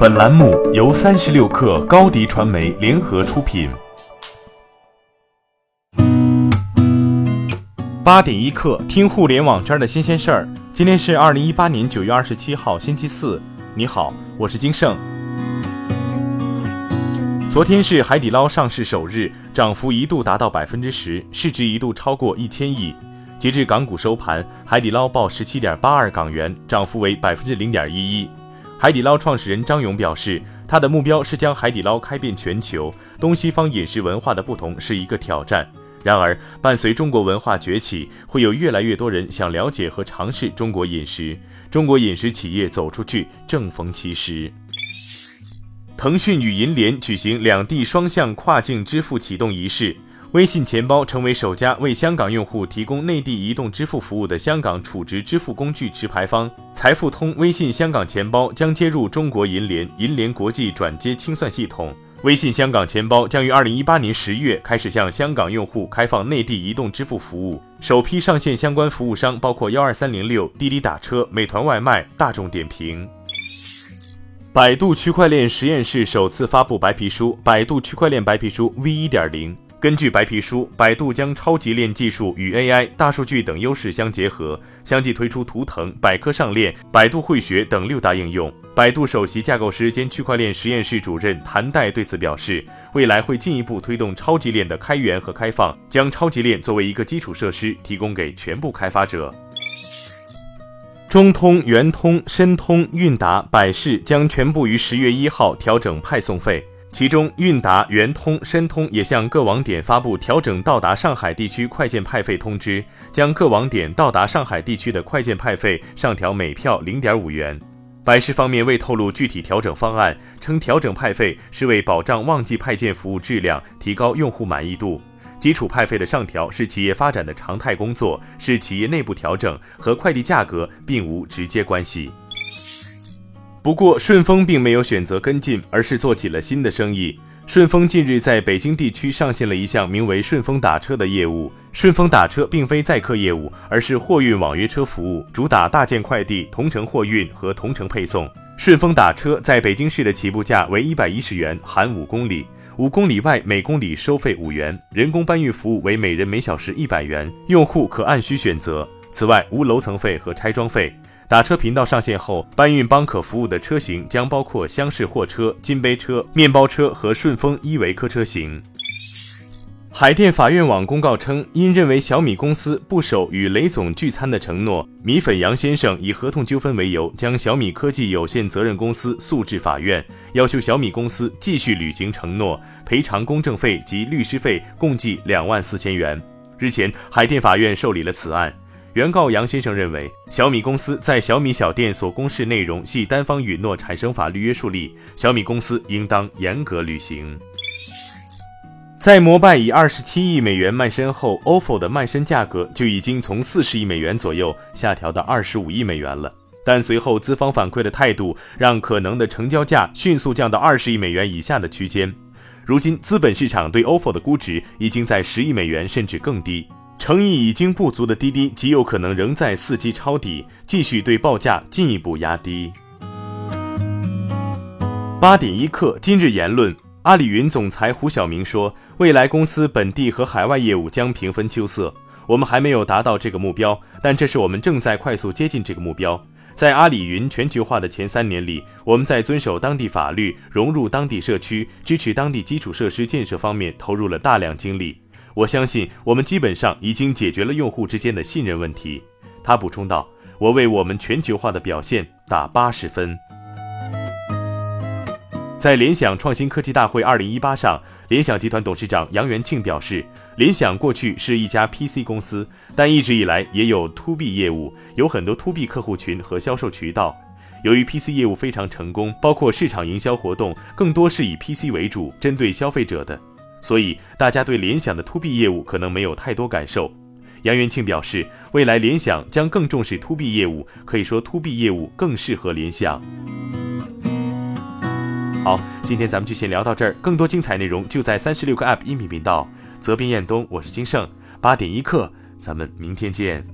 本栏目由三十六氪高低传媒联合出品。八点一刻，听互联网圈的新鲜事儿。今天是二零一八年九月二十七号，星期四。你好，我是金盛。昨天是海底捞上市首日，涨幅一度达到百分之十，市值一度超过一千亿。截至港股收盘，海底捞报十七点八二港元，涨幅为百分之零点一一。海底捞创始人张勇表示，他的目标是将海底捞开遍全球。东西方饮食文化的不同是一个挑战。然而，伴随中国文化崛起，会有越来越多人想了解和尝试中国饮食。中国饮食企业走出去，正逢其时。腾讯与银联举行两地双向跨境支付启动仪式。微信钱包成为首家为香港用户提供内地移动支付服务的香港储值支付工具持牌方。财付通微信香港钱包将接入中国银联银联国际转接清算系统。微信香港钱包将于二零一八年十月开始向香港用户开放内地移动支付服务。首批上线相关服务商包括幺二三零六、滴滴打车、美团外卖、大众点评。百度区块链实验室首次发布白皮书《百度区块链白皮书 V 一点零》。根据白皮书，百度将超级链技术与 AI、大数据等优势相结合，相继推出图腾、百科上链、百度慧学等六大应用。百度首席架构师兼区块链实验室主任谭代对此表示，未来会进一步推动超级链的开源和开放，将超级链作为一个基础设施提供给全部开发者。中通、圆通、申通、韵达、百世将全部于十月一号调整派送费。其中，韵达、圆通、申通也向各网点发布调整到达上海地区快件派费通知，将各网点到达上海地区的快件派费上调每票零点五元。百世方面未透露具体调整方案，称调整派费是为保障旺季派件服务质量，提高用户满意度。基础派费的上调是企业发展的常态工作，是企业内部调整，和快递价格并无直接关系。不过，顺丰并没有选择跟进，而是做起了新的生意。顺丰近日在北京地区上线了一项名为“顺丰打车”的业务。顺丰打车并非载客业务，而是货运网约车服务，主打大件快递同城货运和同城配送。顺丰打车在北京市的起步价为一百一十元，含五公里，五公里外每公里收费五元，人工搬运服务为每人每小时一百元，用户可按需选择。此外，无楼层费和拆装费。打车频道上线后，搬运帮可服务的车型将包括厢式货车、金杯车、面包车和顺丰依维柯车型。海淀法院网公告称，因认为小米公司不守与雷总聚餐的承诺，米粉杨先生以合同纠纷为由，将小米科技有限责任公司诉至法院，要求小米公司继续履行承诺，赔偿公证费及律师费共计两万四千元。日前，海淀法院受理了此案。原告杨先生认为，小米公司在小米小店所公示内容系单方允诺，产生法律约束力，小米公司应当严格履行。在摩拜以二十七亿美元卖身后，OFO 的卖身价格就已经从四十亿美元左右下调到二十五亿美元了。但随后资方反馈的态度，让可能的成交价迅速降到二十亿美元以下的区间。如今，资本市场对 OFO 的估值已经在十亿美元甚至更低。诚意已经不足的滴滴极有可能仍在伺机抄底，继续对报价进一步压低。八点一刻，今日言论：阿里云总裁胡晓明说，未来公司本地和海外业务将平分秋色。我们还没有达到这个目标，但这是我们正在快速接近这个目标。在阿里云全球化的前三年里，我们在遵守当地法律、融入当地社区、支持当地基础设施建设方面投入了大量精力。我相信我们基本上已经解决了用户之间的信任问题，他补充道：“我为我们全球化的表现打八十分。”在联想创新科技大会二零一八上，联想集团董事长杨元庆表示，联想过去是一家 PC 公司，但一直以来也有 To B 业务，有很多 To B 客户群和销售渠道。由于 PC 业务非常成功，包括市场营销活动更多是以 PC 为主，针对消费者的。所以，大家对联想的 To B 业务可能没有太多感受。杨元庆表示，未来联想将更重视 To B 业务，可以说 To B 业务更适合联想。好，今天咱们就先聊到这儿，更多精彩内容就在三十六个 App 音频频道。责编：彦东，我是金盛，八点一刻，咱们明天见。